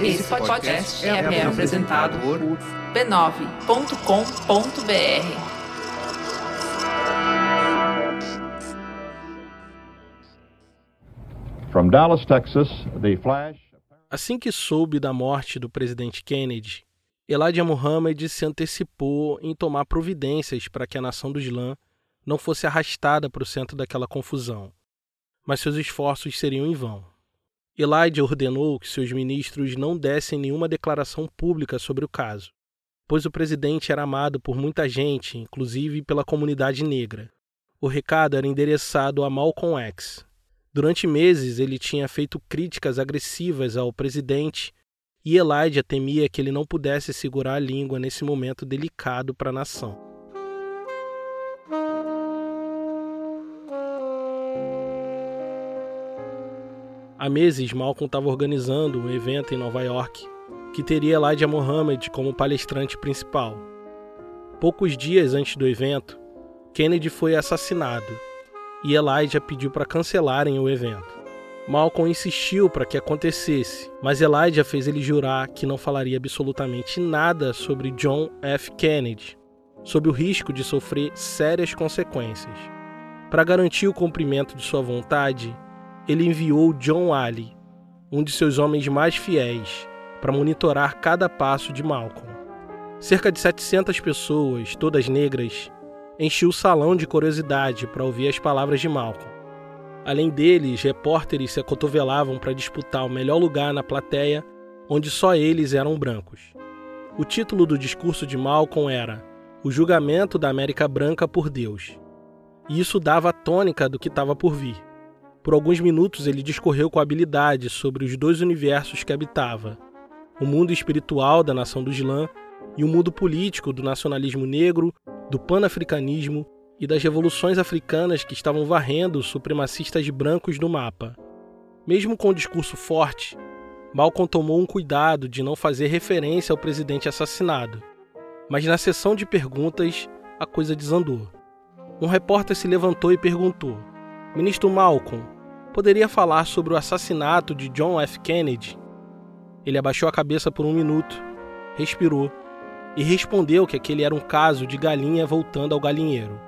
Esse podcast é, é apresentado por b9.com.br. From Dallas, Texas, the flash. Assim que soube da morte do presidente Kennedy, Elijah Muhammad se antecipou em tomar providências para que a nação do Islã não fosse arrastada para o centro daquela confusão, mas seus esforços seriam em vão. Elijah ordenou que seus ministros não dessem nenhuma declaração pública sobre o caso, pois o presidente era amado por muita gente, inclusive pela comunidade negra. O recado era endereçado a Malcolm X. Durante meses ele tinha feito críticas agressivas ao presidente e Elijah temia que ele não pudesse segurar a língua nesse momento delicado para a nação. Há meses, Malcolm estava organizando um evento em Nova York que teria Elijah Muhammad como palestrante principal. Poucos dias antes do evento, Kennedy foi assassinado e Elijah pediu para cancelarem o evento. Malcolm insistiu para que acontecesse, mas Elijah fez ele jurar que não falaria absolutamente nada sobre John F. Kennedy, sob o risco de sofrer sérias consequências. Para garantir o cumprimento de sua vontade, ele enviou John Ali, um de seus homens mais fiéis, para monitorar cada passo de Malcolm. Cerca de 700 pessoas, todas negras, enchiam o salão de curiosidade para ouvir as palavras de Malcolm. Além deles, repórteres se acotovelavam para disputar o melhor lugar na plateia, onde só eles eram brancos. O título do discurso de Malcolm era O Julgamento da América Branca por Deus. E isso dava a tônica do que estava por vir. Por alguns minutos ele discorreu com habilidade sobre os dois universos que habitava: o mundo espiritual da nação do Islã e o mundo político do nacionalismo negro, do panafricanismo e das revoluções africanas que estavam varrendo os supremacistas brancos do mapa. Mesmo com o discurso forte, Malcolm tomou um cuidado de não fazer referência ao presidente assassinado. Mas na sessão de perguntas, a coisa desandou. Um repórter se levantou e perguntou: Ministro Malcolm, poderia falar sobre o assassinato de John F. Kennedy? Ele abaixou a cabeça por um minuto, respirou e respondeu que aquele era um caso de galinha voltando ao galinheiro.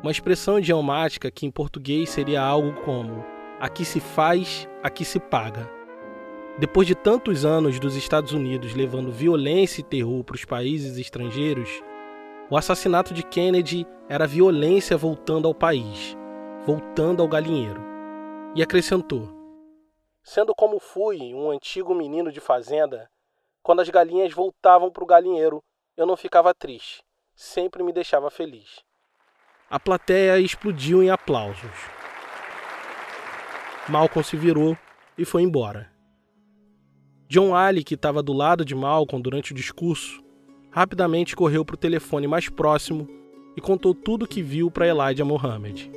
Uma expressão idiomática que em português seria algo como: aqui se faz, aqui se paga. Depois de tantos anos dos Estados Unidos levando violência e terror para os países estrangeiros, o assassinato de Kennedy era violência voltando ao país, voltando ao galinheiro e acrescentou: Sendo como fui um antigo menino de fazenda, quando as galinhas voltavam para o galinheiro, eu não ficava triste, sempre me deixava feliz. A plateia explodiu em aplausos. Malcolm se virou e foi embora. John Ali, que estava do lado de Malcolm durante o discurso, rapidamente correu para o telefone mais próximo e contou tudo o que viu para Elijah Muhammad.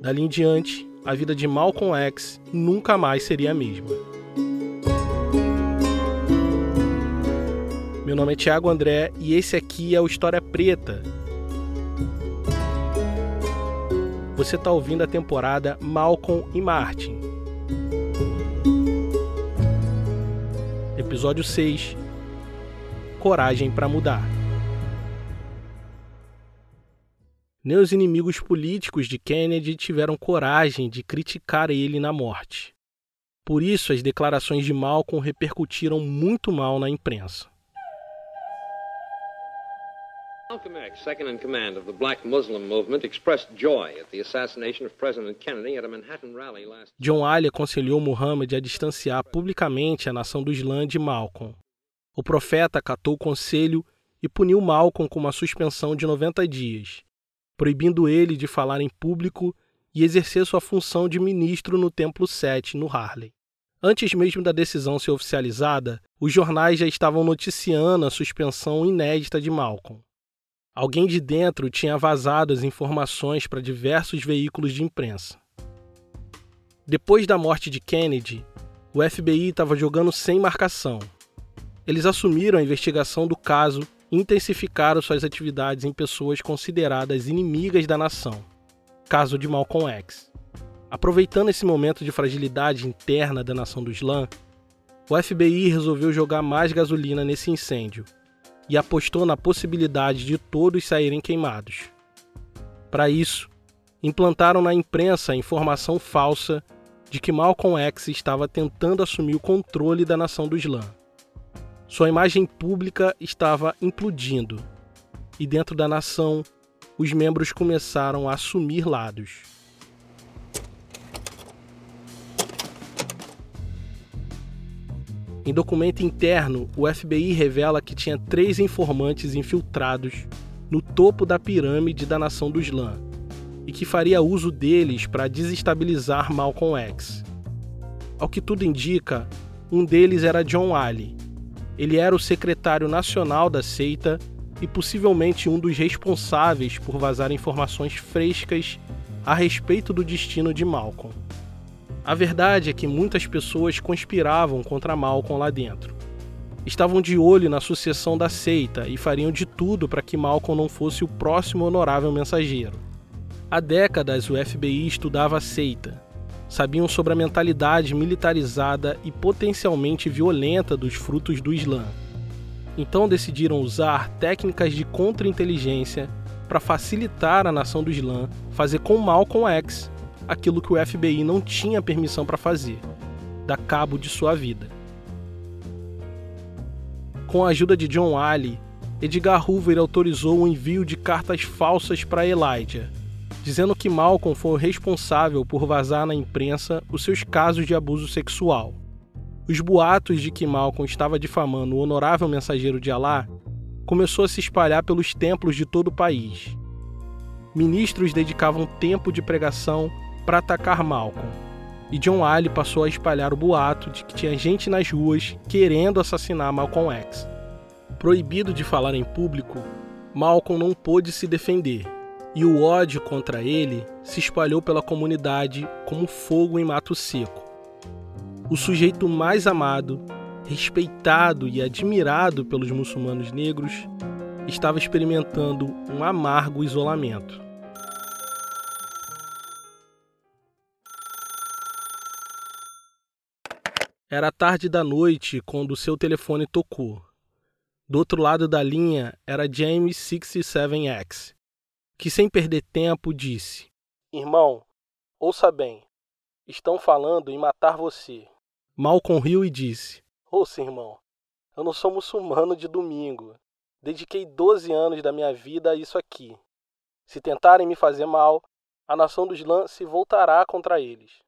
Dali em diante, a vida de Malcolm X nunca mais seria a mesma. Meu nome é Thiago André e esse aqui é o História Preta. Você está ouvindo a temporada Malcolm e Martin. Episódio 6 Coragem para Mudar. Nem os inimigos políticos de Kennedy tiveram coragem de criticar ele na morte. Por isso, as declarações de Malcolm repercutiram muito mal na imprensa. Malcolm X, second in command of the Black Muslim movement, expressed joy at the assassination of President Kennedy at a Manhattan rally last. John Ali aconselhou Muhammad a distanciar publicamente a nação do Islã de Malcolm. O profeta acatou o conselho e puniu Malcolm com uma suspensão de 90 dias, proibindo ele de falar em público e exercer sua função de ministro no Templo 7, no Harlem. Antes mesmo da decisão ser oficializada, os jornais já estavam noticiando a suspensão inédita de Malcolm. Alguém de dentro tinha vazado as informações para diversos veículos de imprensa. Depois da morte de Kennedy, o FBI estava jogando sem marcação. Eles assumiram a investigação do caso intensificaram suas atividades em pessoas consideradas inimigas da nação. Caso de Malcolm X. Aproveitando esse momento de fragilidade interna da nação do Islã, o FBI resolveu jogar mais gasolina nesse incêndio e apostou na possibilidade de todos saírem queimados. Para isso, implantaram na imprensa a informação falsa de que Malcolm X estava tentando assumir o controle da nação do Islã. Sua imagem pública estava implodindo, e dentro da nação, os membros começaram a assumir lados. Em documento interno, o FBI revela que tinha três informantes infiltrados no topo da pirâmide da nação do Islã e que faria uso deles para desestabilizar Malcolm X. Ao que tudo indica, um deles era John Ali. Ele era o secretário nacional da seita e possivelmente um dos responsáveis por vazar informações frescas a respeito do destino de Malcolm. A verdade é que muitas pessoas conspiravam contra Malcolm lá dentro. Estavam de olho na sucessão da seita e fariam de tudo para que Malcolm não fosse o próximo honorável mensageiro. Há décadas o FBI estudava a seita. Sabiam sobre a mentalidade militarizada e potencialmente violenta dos frutos do Islã. Então decidiram usar técnicas de contra-inteligência para facilitar a nação do Islã fazer com Malcolm X aquilo que o FBI não tinha permissão para fazer, dar cabo de sua vida. Com a ajuda de John Ali, Edgar Hoover autorizou o envio de cartas falsas para Elijah, dizendo que Malcolm foi o responsável por vazar na imprensa os seus casos de abuso sexual. Os boatos de que Malcolm estava difamando o honorável mensageiro de Alá começou a se espalhar pelos templos de todo o país. Ministros dedicavam tempo de pregação para atacar Malcolm. E John Ali passou a espalhar o boato de que tinha gente nas ruas querendo assassinar Malcolm X. Proibido de falar em público, Malcolm não pôde se defender, e o ódio contra ele se espalhou pela comunidade como fogo em mato seco. O sujeito mais amado, respeitado e admirado pelos muçulmanos negros estava experimentando um amargo isolamento. Era tarde da noite quando seu telefone tocou. Do outro lado da linha era James 67X, que sem perder tempo disse: Irmão, ouça bem. Estão falando em matar você. Malcolm riu e disse: Ouça, irmão, eu não sou muçulmano de domingo. Dediquei 12 anos da minha vida a isso aqui. Se tentarem me fazer mal, a nação dos Islã se voltará contra eles.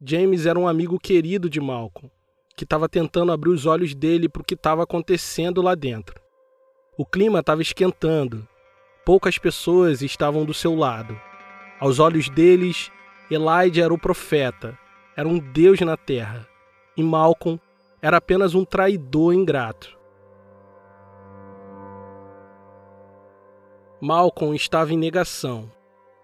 James era um amigo querido de Malcolm que estava tentando abrir os olhos dele para o que estava acontecendo lá dentro. O clima estava esquentando. Poucas pessoas estavam do seu lado. Aos olhos deles, Elijah era o profeta, era um deus na terra, e Malcolm era apenas um traidor ingrato. Malcolm estava em negação.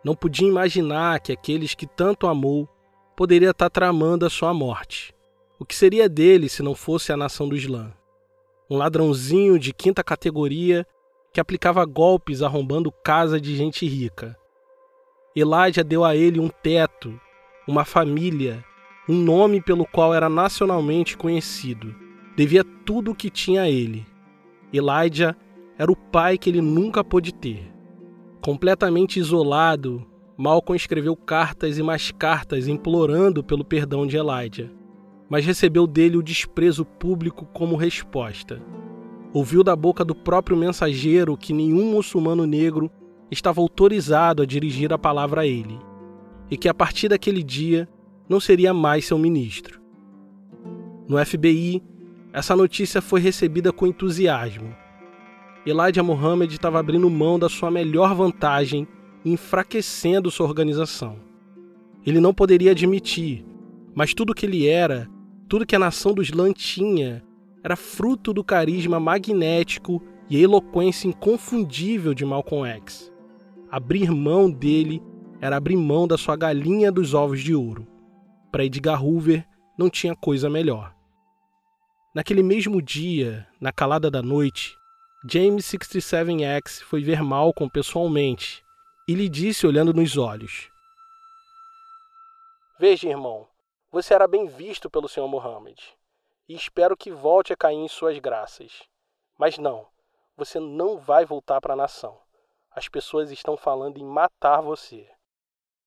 Não podia imaginar que aqueles que tanto amou poderia estar tramando a sua morte. O que seria dele se não fosse a nação do Islã? Um ladrãozinho de quinta categoria que aplicava golpes arrombando casa de gente rica. Elijah deu a ele um teto, uma família, um nome pelo qual era nacionalmente conhecido. Devia tudo o que tinha a ele. Elijah era o pai que ele nunca pôde ter. Completamente isolado, Malcolm escreveu cartas e mais cartas implorando pelo perdão de Elijah mas recebeu dele o desprezo público como resposta. Ouviu da boca do próprio mensageiro que nenhum muçulmano negro estava autorizado a dirigir a palavra a ele, e que a partir daquele dia não seria mais seu ministro. No FBI, essa notícia foi recebida com entusiasmo. Elijah Muhammad estava abrindo mão da sua melhor vantagem e enfraquecendo sua organização. Ele não poderia admitir, mas tudo que ele era tudo que a nação do Islã tinha era fruto do carisma magnético e a eloquência inconfundível de Malcolm X. Abrir mão dele era abrir mão da sua galinha dos ovos de ouro. Para Edgar Hoover, não tinha coisa melhor. Naquele mesmo dia, na calada da noite, James 67X foi ver Malcolm pessoalmente e lhe disse olhando nos olhos: Veja, irmão, você era bem visto pelo Sr. Muhammad. E espero que volte a cair em suas graças. Mas não, você não vai voltar para a nação. As pessoas estão falando em matar você.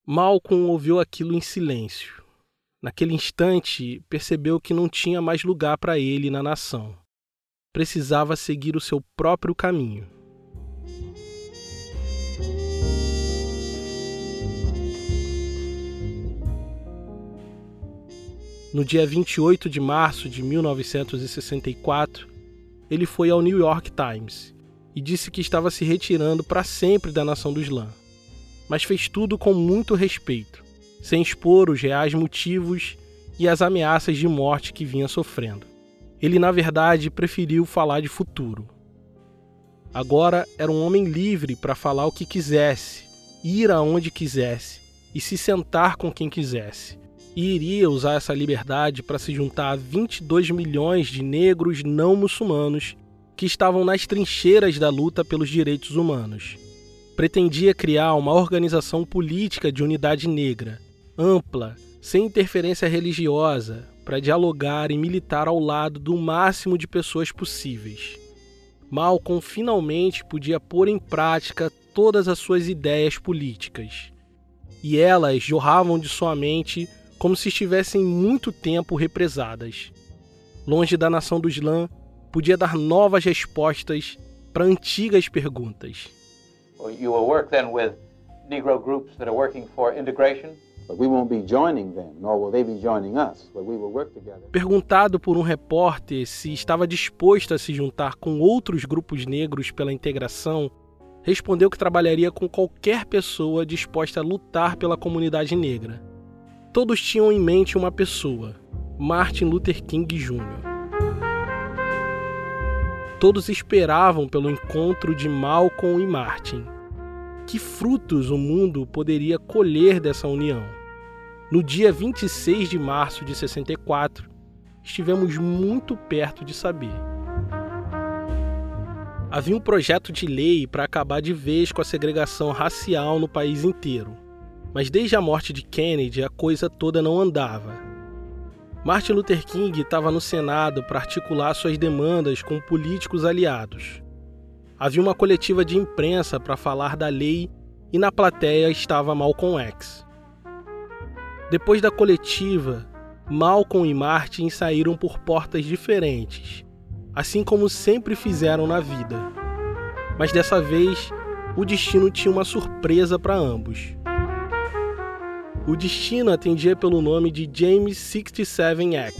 Malcolm ouviu aquilo em silêncio. Naquele instante, percebeu que não tinha mais lugar para ele na nação. Precisava seguir o seu próprio caminho. No dia 28 de março de 1964, ele foi ao New York Times e disse que estava se retirando para sempre da nação do Islã. Mas fez tudo com muito respeito, sem expor os reais motivos e as ameaças de morte que vinha sofrendo. Ele, na verdade, preferiu falar de futuro. Agora era um homem livre para falar o que quisesse, ir aonde quisesse e se sentar com quem quisesse e iria usar essa liberdade para se juntar a 22 milhões de negros não muçulmanos que estavam nas trincheiras da luta pelos direitos humanos. Pretendia criar uma organização política de unidade negra, ampla, sem interferência religiosa, para dialogar e militar ao lado do máximo de pessoas possíveis. Malcolm finalmente podia pôr em prática todas as suas ideias políticas. E elas jorravam de sua mente como se estivessem muito tempo represadas. Longe da nação do Islã, podia dar novas respostas para antigas perguntas. You will work then with Negro groups that are working for integration. Perguntado por um repórter se estava disposto a se juntar com outros grupos negros pela integração, respondeu que trabalharia com qualquer pessoa disposta a lutar pela comunidade negra todos tinham em mente uma pessoa: Martin Luther King Jr. Todos esperavam pelo encontro de Malcolm e Martin. Que frutos o mundo poderia colher dessa união? No dia 26 de março de 64, estivemos muito perto de saber. Havia um projeto de lei para acabar de vez com a segregação racial no país inteiro. Mas desde a morte de Kennedy, a coisa toda não andava. Martin Luther King estava no Senado para articular suas demandas com políticos aliados. Havia uma coletiva de imprensa para falar da lei e na plateia estava Malcolm X. Depois da coletiva, Malcolm e Martin saíram por portas diferentes, assim como sempre fizeram na vida. Mas dessa vez, o destino tinha uma surpresa para ambos. O destino atendia pelo nome de James 67X,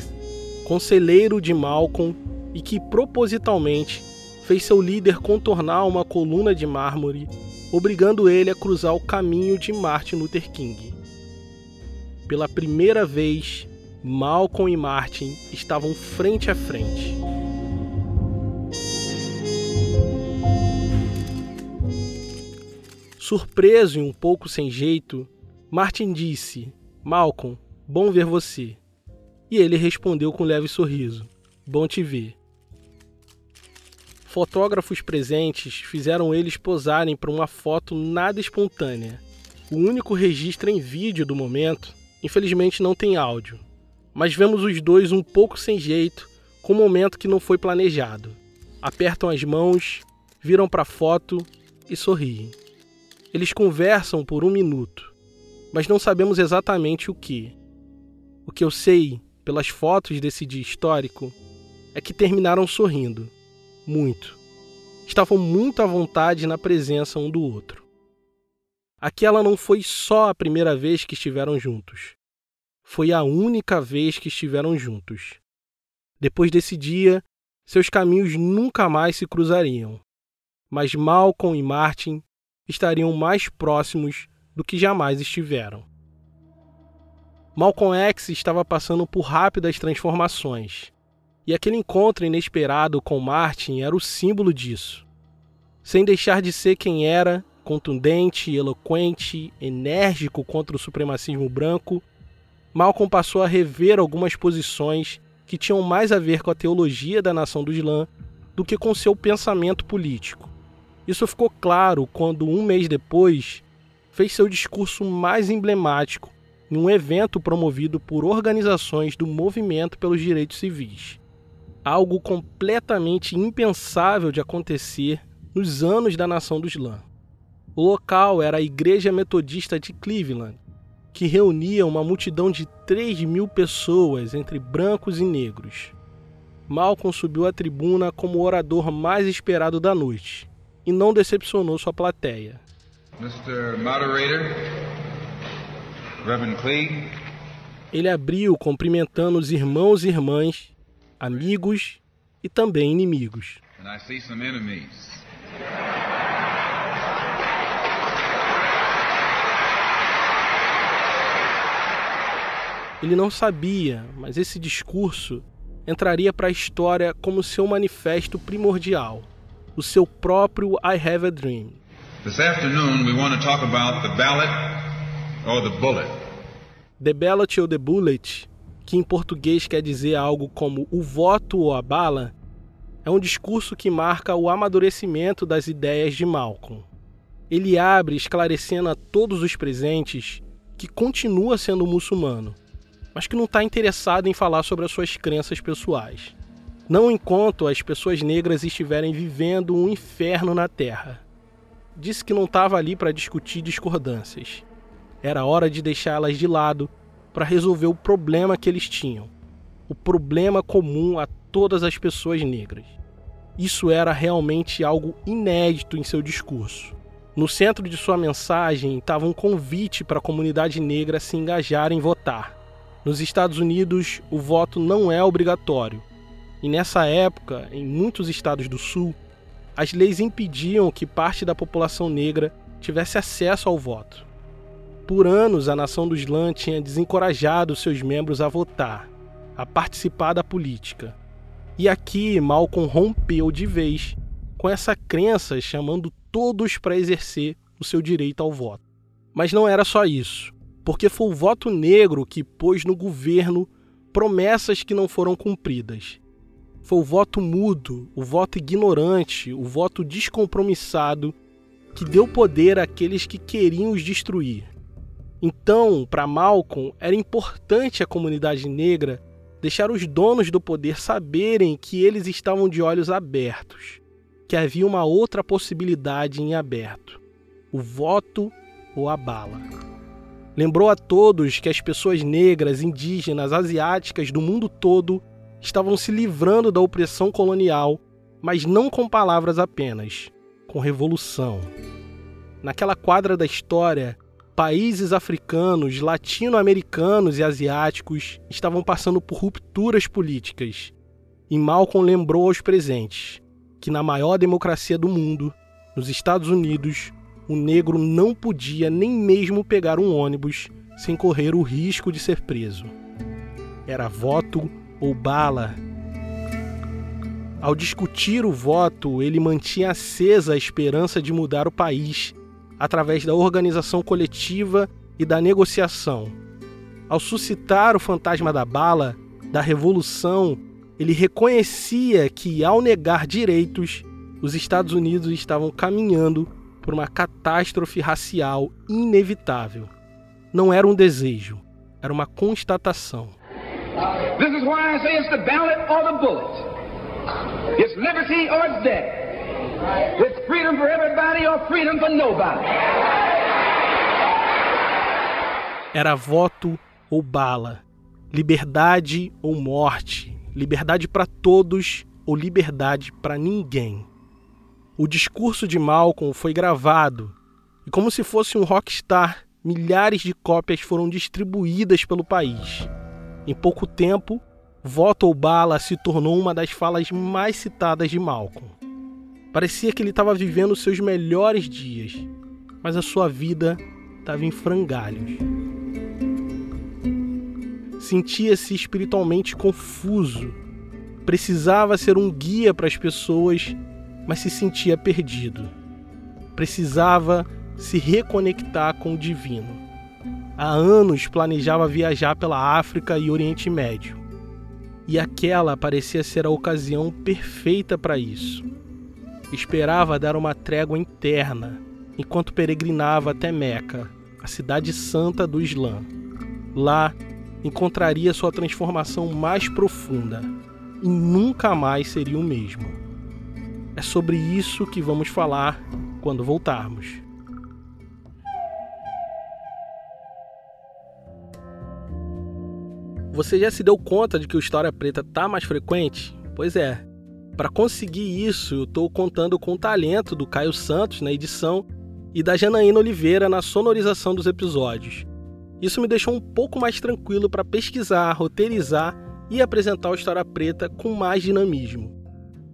conselheiro de Malcolm e que propositalmente fez seu líder contornar uma coluna de mármore, obrigando ele a cruzar o caminho de Martin Luther King. Pela primeira vez, Malcolm e Martin estavam frente a frente. Surpreso e um pouco sem jeito, Martin disse: Malcolm, bom ver você. E ele respondeu com um leve sorriso: Bom te ver. Fotógrafos presentes fizeram eles posarem para uma foto nada espontânea. O único registro em vídeo do momento, infelizmente, não tem áudio. Mas vemos os dois um pouco sem jeito, com um momento que não foi planejado. Apertam as mãos, viram para a foto e sorriem. Eles conversam por um minuto mas não sabemos exatamente o que. O que eu sei, pelas fotos desse dia histórico, é que terminaram sorrindo. Muito. Estavam muito à vontade na presença um do outro. Aquela não foi só a primeira vez que estiveram juntos. Foi a única vez que estiveram juntos. Depois desse dia, seus caminhos nunca mais se cruzariam. Mas Malcolm e Martin estariam mais próximos do que jamais estiveram. Malcolm X estava passando por rápidas transformações, e aquele encontro inesperado com Martin era o símbolo disso. Sem deixar de ser quem era, contundente, eloquente, enérgico contra o supremacismo branco, Malcolm passou a rever algumas posições que tinham mais a ver com a teologia da nação do Islã do que com seu pensamento político. Isso ficou claro quando, um mês depois, fez seu discurso mais emblemático em um evento promovido por organizações do movimento pelos direitos civis. algo completamente impensável de acontecer nos anos da nação do Islã. O local era a Igreja Metodista de Cleveland, que reunia uma multidão de 3 mil pessoas entre brancos e negros. Malcolm subiu à tribuna como o orador mais esperado da noite e não decepcionou sua plateia. Mr. Moderator, Reverend Cleave. Ele abriu cumprimentando os irmãos e irmãs, amigos e também inimigos. And I see some enemies. Ele não sabia, mas esse discurso entraria para a história como seu manifesto primordial, o seu próprio I Have a Dream. This afternoon we want to talk about the ballot or the bullet. The Ballot ou The Bullet, que em português quer dizer algo como o voto ou a bala, é um discurso que marca o amadurecimento das ideias de Malcolm. Ele abre esclarecendo a todos os presentes que continua sendo muçulmano mas que não está interessado em falar sobre as suas crenças pessoais. Não enquanto as pessoas negras estiverem vivendo um inferno na Terra. Disse que não estava ali para discutir discordâncias. Era hora de deixá-las de lado para resolver o problema que eles tinham. O problema comum a todas as pessoas negras. Isso era realmente algo inédito em seu discurso. No centro de sua mensagem estava um convite para a comunidade negra se engajar em votar. Nos Estados Unidos, o voto não é obrigatório. E nessa época, em muitos estados do Sul, as leis impediam que parte da população negra tivesse acesso ao voto. Por anos, a nação do Islã tinha desencorajado seus membros a votar, a participar da política. E aqui Malcolm rompeu de vez com essa crença, chamando todos para exercer o seu direito ao voto. Mas não era só isso porque foi o voto negro que pôs no governo promessas que não foram cumpridas. Foi o voto mudo, o voto ignorante, o voto descompromissado que deu poder àqueles que queriam os destruir. Então, para Malcolm, era importante a comunidade negra deixar os donos do poder saberem que eles estavam de olhos abertos, que havia uma outra possibilidade em aberto: o voto ou a bala. Lembrou a todos que as pessoas negras, indígenas, asiáticas do mundo todo estavam se livrando da opressão colonial, mas não com palavras apenas, com revolução. Naquela quadra da história, países africanos, latino-americanos e asiáticos estavam passando por rupturas políticas. E Malcolm lembrou aos presentes que na maior democracia do mundo, nos Estados Unidos, o negro não podia nem mesmo pegar um ônibus sem correr o risco de ser preso. Era voto ou bala. Ao discutir o voto, ele mantinha acesa a esperança de mudar o país através da organização coletiva e da negociação. Ao suscitar o fantasma da bala, da revolução, ele reconhecia que, ao negar direitos, os Estados Unidos estavam caminhando por uma catástrofe racial inevitável. Não era um desejo, era uma constatação. This is why I say it's the ballot or the bullet. It's liberty or it's death. It's freedom for everybody or freedom for nobody. Era voto ou bala, liberdade ou morte, liberdade para todos ou liberdade para ninguém. O discurso de Malcolm foi gravado e, como se fosse um rockstar, milhares de cópias foram distribuídas pelo país. Em pouco tempo, Voto ou Bala se tornou uma das falas mais citadas de Malcolm. Parecia que ele estava vivendo seus melhores dias, mas a sua vida estava em frangalhos. Sentia-se espiritualmente confuso. Precisava ser um guia para as pessoas mas se sentia perdido. Precisava se reconectar com o divino. Há anos planejava viajar pela África e Oriente Médio. E aquela parecia ser a ocasião perfeita para isso. Esperava dar uma trégua interna enquanto peregrinava até Meca, a cidade santa do Islã. Lá encontraria sua transformação mais profunda, e nunca mais seria o mesmo. É sobre isso que vamos falar quando voltarmos. Você já se deu conta de que o História Preta tá mais frequente? Pois é. Para conseguir isso, eu estou contando com o talento do Caio Santos na edição e da Janaína Oliveira na sonorização dos episódios. Isso me deixou um pouco mais tranquilo para pesquisar, roteirizar e apresentar o História Preta com mais dinamismo.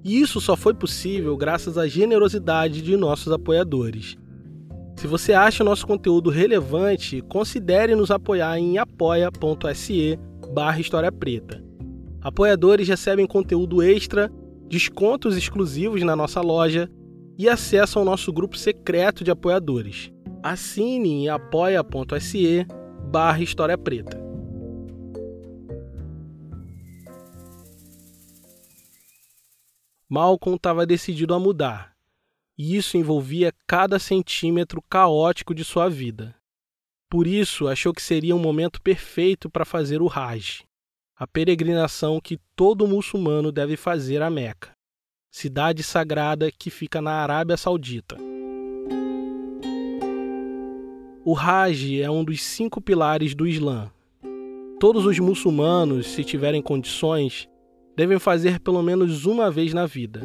E isso só foi possível graças à generosidade de nossos apoiadores. Se você acha o nosso conteúdo relevante, considere nos apoiar em apoia.se barra História Preta. Apoiadores recebem conteúdo extra, descontos exclusivos na nossa loja e acesso ao nosso grupo secreto de apoiadores. Assine em apoia.se barra História Preta. Malcolm estava decidido a mudar, e isso envolvia cada centímetro caótico de sua vida. Por isso, achou que seria um momento perfeito para fazer o Hajj, a peregrinação que todo muçulmano deve fazer a Meca, cidade sagrada que fica na Arábia Saudita. O Hajj é um dos cinco pilares do Islã. Todos os muçulmanos, se tiverem condições, devem fazer pelo menos uma vez na vida.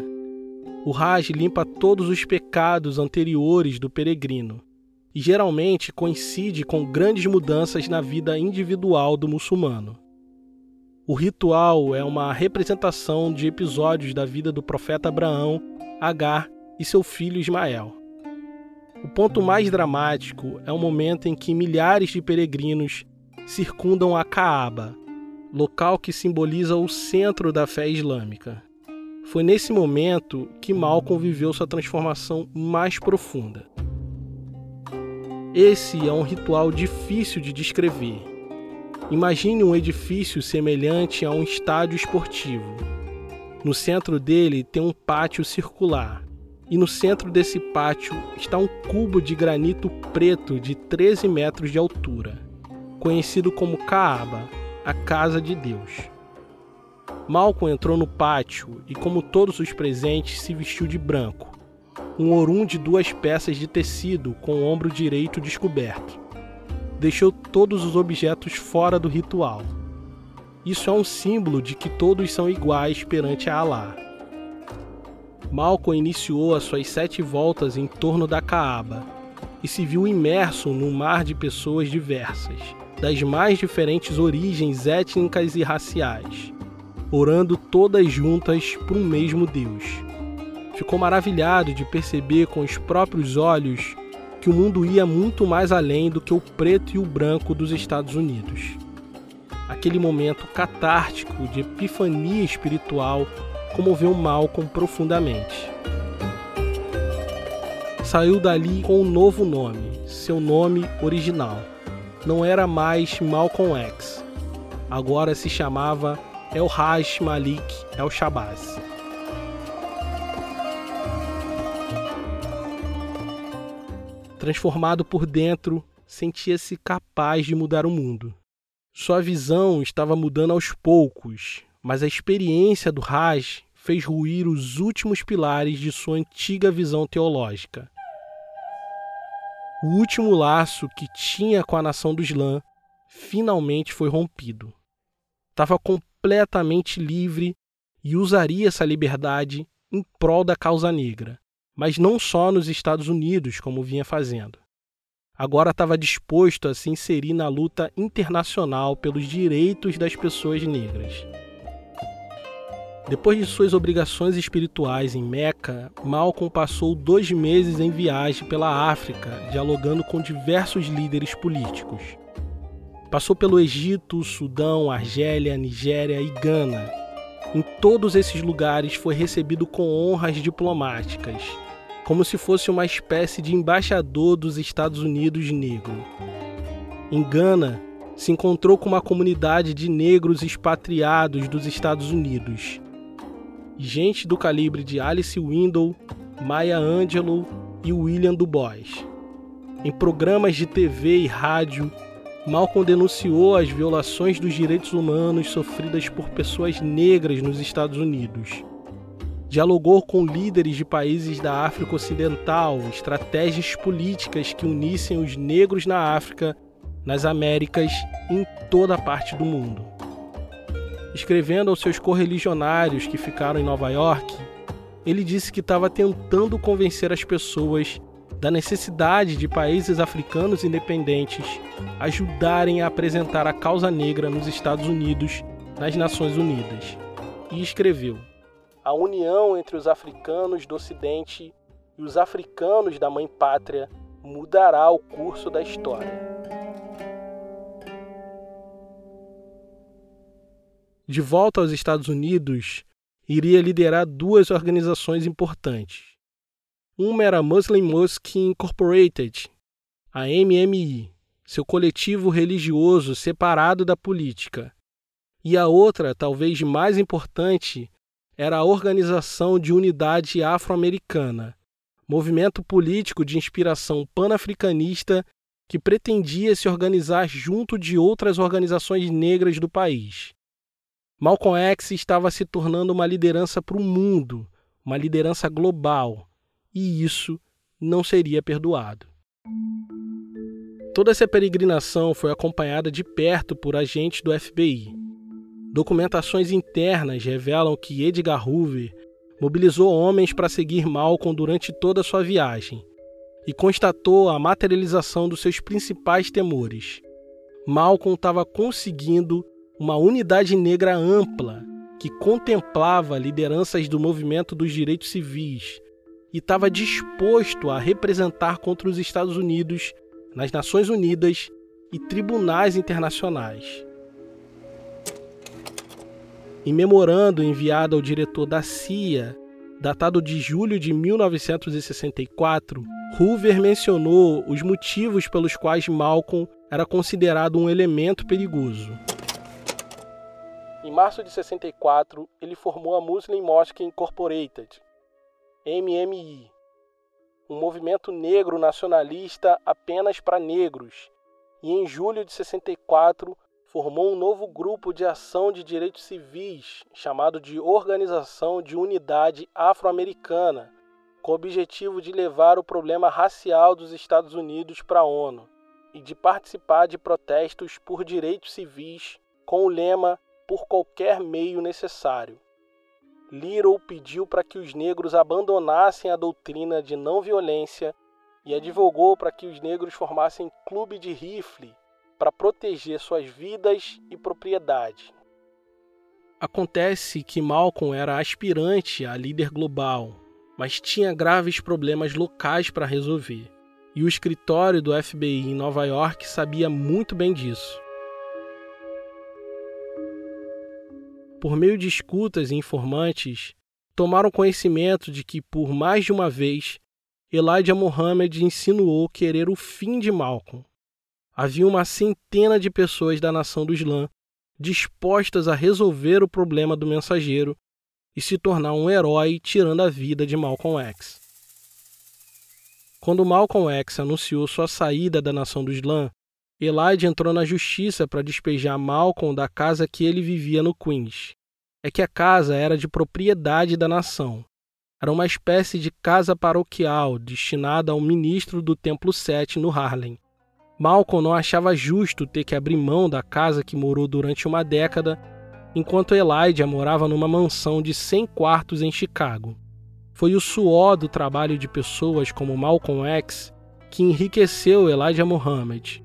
O Hajj limpa todos os pecados anteriores do peregrino e geralmente coincide com grandes mudanças na vida individual do muçulmano. O ritual é uma representação de episódios da vida do profeta Abraão, Agar e seu filho Ismael. O ponto mais dramático é o momento em que milhares de peregrinos circundam a Caaba, local que simboliza o centro da fé islâmica. Foi nesse momento que Malcolm viveu sua transformação mais profunda. Esse é um ritual difícil de descrever. Imagine um edifício semelhante a um estádio esportivo. No centro dele tem um pátio circular, e no centro desse pátio está um cubo de granito preto de 13 metros de altura, conhecido como Kaaba, a Casa de Deus. Malcolm entrou no pátio e, como todos os presentes, se vestiu de branco um orum de duas peças de tecido com o ombro direito descoberto. Deixou todos os objetos fora do ritual. Isso é um símbolo de que todos são iguais perante a Alá. Malcolm iniciou as suas sete voltas em torno da Caaba e se viu imerso num mar de pessoas diversas, das mais diferentes origens étnicas e raciais, orando todas juntas por um mesmo Deus ficou maravilhado de perceber com os próprios olhos que o mundo ia muito mais além do que o preto e o branco dos Estados Unidos. Aquele momento catártico de epifania espiritual comoveu Malcolm profundamente. Saiu dali com um novo nome, seu nome original. Não era mais Malcolm X. Agora se chamava El Haj Malik El Shabazz. Transformado por dentro, sentia-se capaz de mudar o mundo. Sua visão estava mudando aos poucos, mas a experiência do Raj fez ruir os últimos pilares de sua antiga visão teológica. O último laço que tinha com a nação do Islã finalmente foi rompido. Estava completamente livre e usaria essa liberdade em prol da causa negra mas não só nos Estados Unidos, como vinha fazendo. Agora estava disposto a se inserir na luta internacional pelos direitos das pessoas negras. Depois de suas obrigações espirituais em Meca, Malcolm passou dois meses em viagem pela África, dialogando com diversos líderes políticos. Passou pelo Egito, Sudão, Argélia, Nigéria e Gana. Em todos esses lugares foi recebido com honras diplomáticas como se fosse uma espécie de embaixador dos Estados Unidos negro. Em Gana, se encontrou com uma comunidade de negros expatriados dos Estados Unidos. Gente do calibre de Alice Window, Maya Angelou e William Du Bois. Em programas de TV e rádio, Malcolm denunciou as violações dos direitos humanos sofridas por pessoas negras nos Estados Unidos. Dialogou com líderes de países da África Ocidental, estratégias políticas que unissem os negros na África, nas Américas e em toda parte do mundo. Escrevendo aos seus correligionários que ficaram em Nova York, ele disse que estava tentando convencer as pessoas da necessidade de países africanos independentes ajudarem a apresentar a causa negra nos Estados Unidos, nas Nações Unidas. E escreveu: A união entre os africanos do Ocidente e os africanos da Mãe Pátria mudará o curso da história. De volta aos Estados Unidos, iria liderar duas organizações importantes uma era Muslim Mosque Incorporated, a MMI, seu coletivo religioso separado da política. E a outra, talvez mais importante, era a Organização de Unidade Afro-Americana, movimento político de inspiração panafricanista que pretendia se organizar junto de outras organizações negras do país. Malcolm X estava se tornando uma liderança para o mundo, uma liderança global, e isso não seria perdoado. Toda essa peregrinação foi acompanhada de perto por agentes do FBI. Documentações internas revelam que Edgar Hoover mobilizou homens para seguir Malcolm durante toda a sua viagem e constatou a materialização dos seus principais temores. Malcolm estava conseguindo uma unidade negra ampla que contemplava lideranças do movimento dos direitos civis, e estava disposto a representar contra os Estados Unidos nas Nações Unidas e tribunais internacionais. Em memorando enviado ao diretor da CIA, datado de julho de 1964, Hoover mencionou os motivos pelos quais Malcolm era considerado um elemento perigoso. Em março de 64, ele formou a Muslim Mosque Incorporated, MMI, um movimento negro nacionalista apenas para negros, e em julho de 64 formou um novo grupo de ação de direitos civis chamado de Organização de Unidade Afro-Americana, com o objetivo de levar o problema racial dos Estados Unidos para a ONU e de participar de protestos por direitos civis com o lema por qualquer meio necessário. Little pediu para que os negros abandonassem a doutrina de não violência e advogou para que os negros formassem clube de rifle para proteger suas vidas e propriedade. Acontece que Malcolm era aspirante a líder global, mas tinha graves problemas locais para resolver. E o escritório do FBI em Nova York sabia muito bem disso. por meio de escutas e informantes, tomaram conhecimento de que, por mais de uma vez, Elijah Muhammad insinuou querer o fim de Malcolm. Havia uma centena de pessoas da nação do Islã dispostas a resolver o problema do mensageiro e se tornar um herói tirando a vida de Malcolm X. Quando Malcolm X anunciou sua saída da nação do Islã, Elijah entrou na justiça para despejar Malcolm da casa que ele vivia no Queens. É que a casa era de propriedade da nação. Era uma espécie de casa paroquial destinada ao ministro do Templo 7 no Harlem. Malcolm não achava justo ter que abrir mão da casa que morou durante uma década, enquanto Elijah morava numa mansão de 100 quartos em Chicago. Foi o suor do trabalho de pessoas como Malcolm X que enriqueceu Elijah Muhammad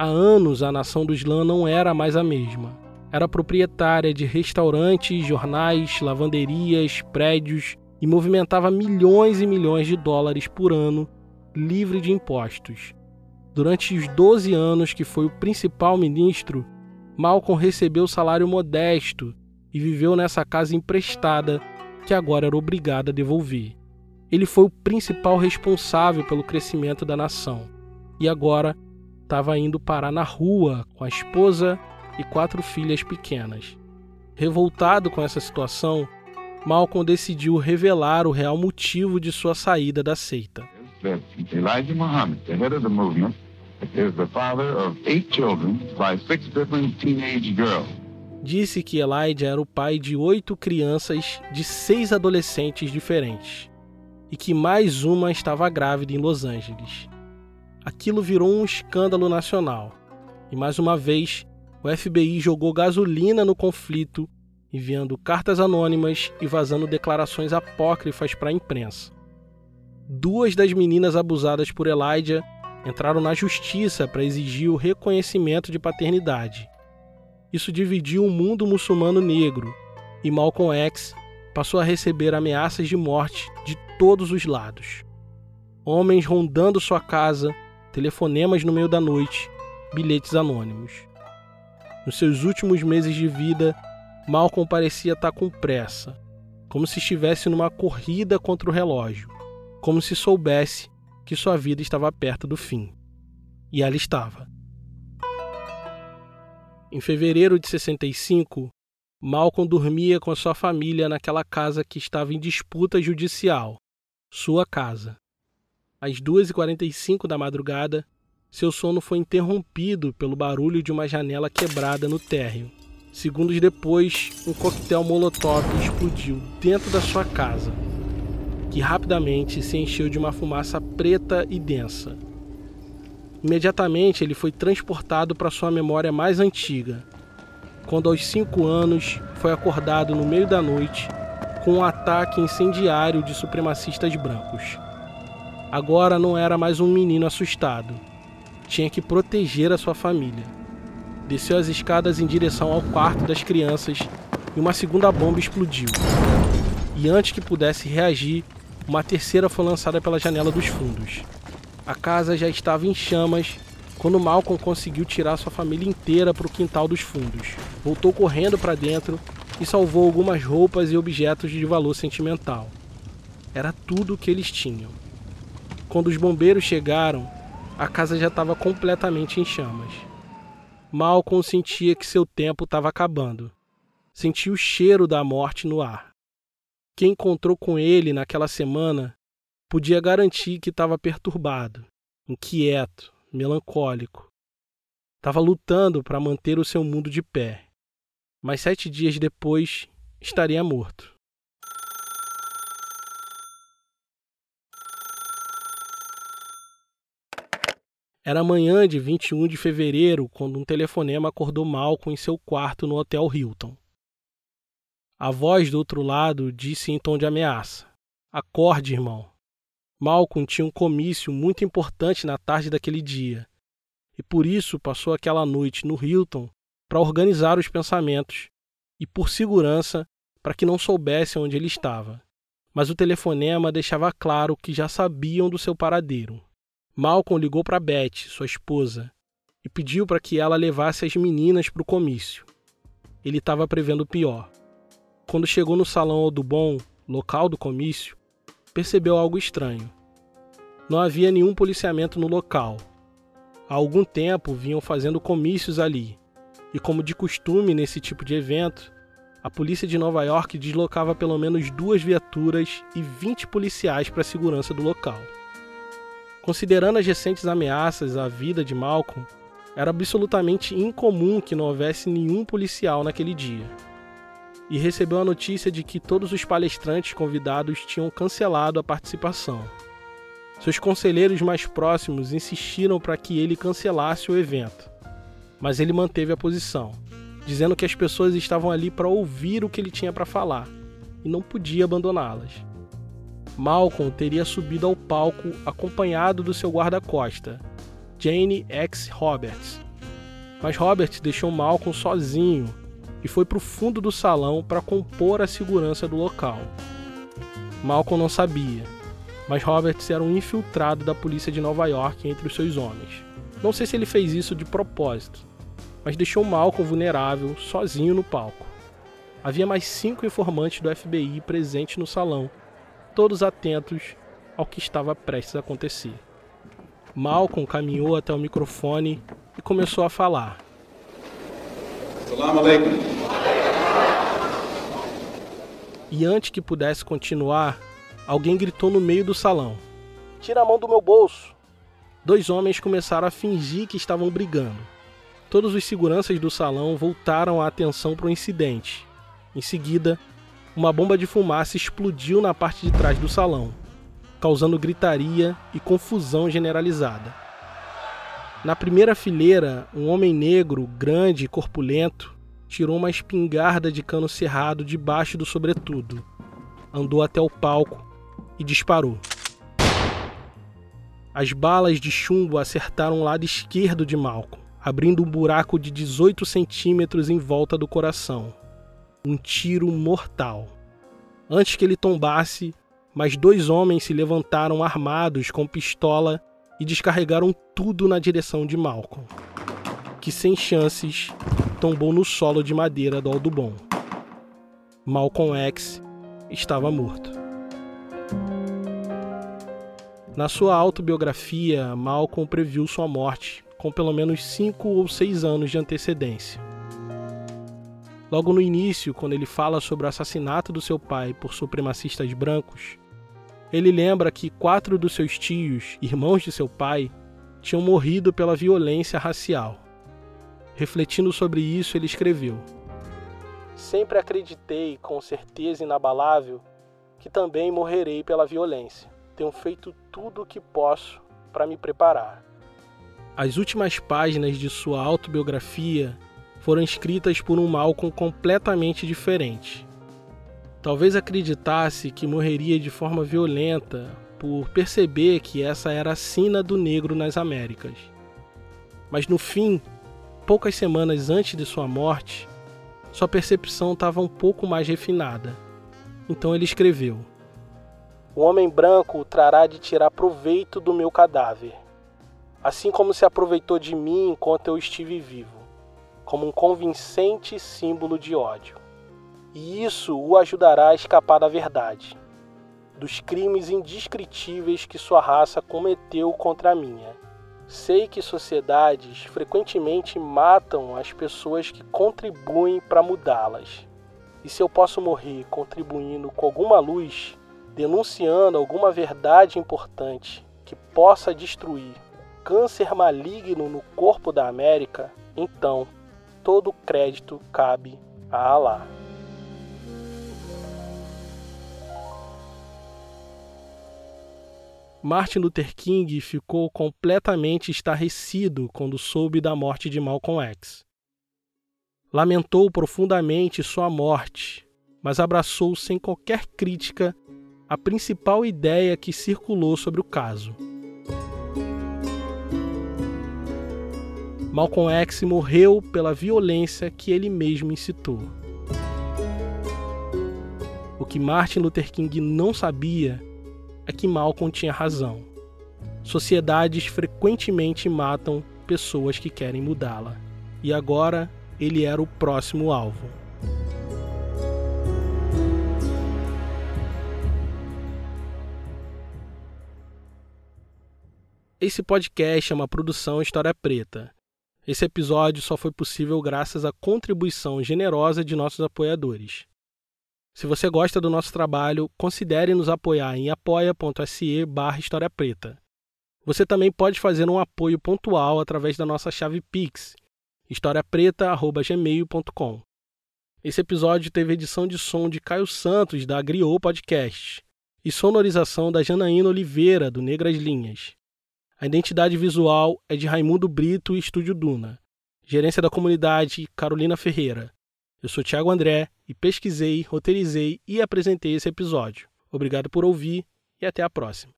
Há anos a nação do Islã não era mais a mesma. Era proprietária de restaurantes, jornais, lavanderias, prédios e movimentava milhões e milhões de dólares por ano, livre de impostos. Durante os 12 anos que foi o principal ministro, Malcolm recebeu salário modesto e viveu nessa casa emprestada que agora era obrigado a devolver. Ele foi o principal responsável pelo crescimento da nação e agora estava indo parar na rua com a esposa e quatro filhas pequenas. Revoltado com essa situação, Malcolm decidiu revelar o real motivo de sua saída da seita. Elijah Muhammad, the head of the movement, is the father of eight children by six different teenage girls. Disse que Elijah era o pai de oito crianças de seis adolescentes diferentes e que mais uma estava grávida em Los Angeles. Aquilo virou um escândalo nacional e mais uma vez o FBI jogou gasolina no conflito, enviando cartas anônimas e vazando declarações apócrifas para a imprensa. Duas das meninas abusadas por Elijah entraram na justiça para exigir o reconhecimento de paternidade. Isso dividiu o mundo muçulmano negro e Malcolm X passou a receber ameaças de morte de todos os lados. Homens rondando sua casa, telefonemas no meio da noite, bilhetes anônimos. Nos seus últimos meses de vida, Malcolm parecia estar com pressa, como se estivesse numa corrida contra o relógio, como se soubesse que sua vida estava perto do fim. E ela estava. Em fevereiro de 65, Malcolm dormia com a sua família naquela casa que estava em disputa judicial, sua casa. Às 2h45 da madrugada, seu sono foi interrompido pelo barulho de uma janela quebrada no térreo. Segundos depois, um coquetel molotov explodiu dentro da sua casa, que rapidamente se encheu de uma fumaça preta e densa. Imediatamente ele foi transportado para sua memória mais antiga, quando aos cinco anos foi acordado no meio da noite com um ataque incendiário de supremacistas brancos. Agora não era mais um menino assustado, tinha que proteger a sua família. Desceu as escadas em direção ao quarto das crianças e uma segunda bomba explodiu. E antes que pudesse reagir, uma terceira foi lançada pela janela dos fundos. A casa já estava em chamas quando Malcolm conseguiu tirar sua família inteira para o quintal dos fundos. Voltou correndo para dentro e salvou algumas roupas e objetos de valor sentimental. Era tudo o que eles tinham. Quando os bombeiros chegaram, a casa já estava completamente em chamas. Malcolm sentia que seu tempo estava acabando. Sentia o cheiro da morte no ar. Quem encontrou com ele naquela semana podia garantir que estava perturbado, inquieto, melancólico. Estava lutando para manter o seu mundo de pé. Mas sete dias depois estaria morto. Era manhã de 21 de fevereiro quando um telefonema acordou Malcolm em seu quarto no Hotel Hilton. A voz do outro lado disse em tom de ameaça: Acorde, irmão. Malcolm tinha um comício muito importante na tarde daquele dia, e por isso passou aquela noite no Hilton para organizar os pensamentos e, por segurança, para que não soubesse onde ele estava. Mas o telefonema deixava claro que já sabiam do seu paradeiro. Malcolm ligou para Beth, sua esposa, e pediu para que ela levasse as meninas para o comício. Ele estava prevendo o pior. Quando chegou no salão Audubon, local do comício, percebeu algo estranho. Não havia nenhum policiamento no local. Há algum tempo vinham fazendo comícios ali, e como de costume nesse tipo de evento, a polícia de Nova York deslocava pelo menos duas viaturas e 20 policiais para a segurança do local. Considerando as recentes ameaças à vida de Malcolm, era absolutamente incomum que não houvesse nenhum policial naquele dia e recebeu a notícia de que todos os palestrantes convidados tinham cancelado a participação. Seus conselheiros mais próximos insistiram para que ele cancelasse o evento, mas ele manteve a posição, dizendo que as pessoas estavam ali para ouvir o que ele tinha para falar e não podia abandoná-las. Malcolm teria subido ao palco acompanhado do seu guarda-costa, Jane X. Roberts. Mas Roberts deixou Malcolm sozinho e foi para o fundo do salão para compor a segurança do local. Malcolm não sabia, mas Roberts era um infiltrado da polícia de Nova York entre os seus homens. Não sei se ele fez isso de propósito, mas deixou Malcolm vulnerável, sozinho no palco. Havia mais cinco informantes do FBI presentes no salão, todos atentos ao que estava prestes a acontecer. Malcolm caminhou até o microfone e começou a falar. Salam alaikum. E antes que pudesse continuar, alguém gritou no meio do salão: Tira a mão do meu bolso! dois homens começaram a fingir que estavam brigando. Todos os seguranças do salão voltaram a atenção para o incidente. Em seguida, uma bomba de fumaça explodiu na parte de trás do salão, causando gritaria e confusão generalizada. Na primeira fileira, um homem negro, grande e corpulento, tirou uma espingarda de cano cerrado debaixo do sobretudo, andou até o palco e disparou. As balas de chumbo acertaram o lado esquerdo de Malcolm, abrindo um buraco de 18 centímetros em volta do coração. Um tiro mortal. Antes que ele tombasse, mais dois homens se levantaram armados com pistola e descarregaram tudo na direção de Malcolm, que sem chances tombou no solo de madeira do Aldubon. Malcolm X estava morto. Na sua autobiografia, Malcolm previu sua morte com pelo menos cinco ou seis anos de antecedência. Logo no início, quando ele fala sobre o assassinato do seu pai por supremacistas brancos, ele lembra que quatro dos seus tios, irmãos de seu pai, tinham morrido pela violência racial. Refletindo sobre isso, ele escreveu: Sempre acreditei com certeza inabalável que também morrerei pela violência. Tenho feito tudo o que posso para me preparar. As últimas páginas de sua autobiografia foram escritas por um Malcolm completamente diferente. Talvez acreditasse que morreria de forma violenta por perceber que essa era a sina do negro nas Américas. Mas no fim, poucas semanas antes de sua morte, sua percepção estava um pouco mais refinada. Então ele escreveu: O homem branco trará de tirar proveito do meu cadáver assim como se aproveitou de mim enquanto eu estive vivo, como um convincente símbolo de ódio. E isso o ajudará a escapar da verdade, dos crimes indescritíveis que sua raça cometeu contra a minha. Sei que sociedades frequentemente matam as pessoas que contribuem para mudá-las. E se eu posso morrer contribuindo com alguma luz, denunciando alguma verdade importante que possa destruir câncer maligno no corpo da América, então todo crédito cabe a Alá. Martin Luther King ficou completamente estarrecido quando soube da morte de Malcolm X. Lamentou profundamente sua morte, mas abraçou sem qualquer crítica a principal ideia que circulou sobre o caso Malcolm X morreu pela violência que ele mesmo incitou. O que Martin Luther King não sabia é que Malcolm tinha razão. Sociedades frequentemente matam pessoas que querem mudá-la. E agora ele era o próximo alvo. Esse podcast é uma produção História Preta esse episódio só foi possível graças à contribuição generosa de nossos apoiadores. Se você gosta do nosso trabalho, considere nos apoiar em apoia.se barra História Preta. Você também pode fazer um apoio pontual através da nossa chave Pix, historiapreta.gmail.com. Esse episódio teve edição de som de Caio Santos, da Agriou Podcast, e sonorização da Janaína Oliveira, do Negras Linhas. A identidade visual é de Raimundo Brito e Estúdio Duna. Gerência da comunidade, Carolina Ferreira. Eu sou Thiago André e pesquisei, roteirizei e apresentei esse episódio. Obrigado por ouvir e até a próxima.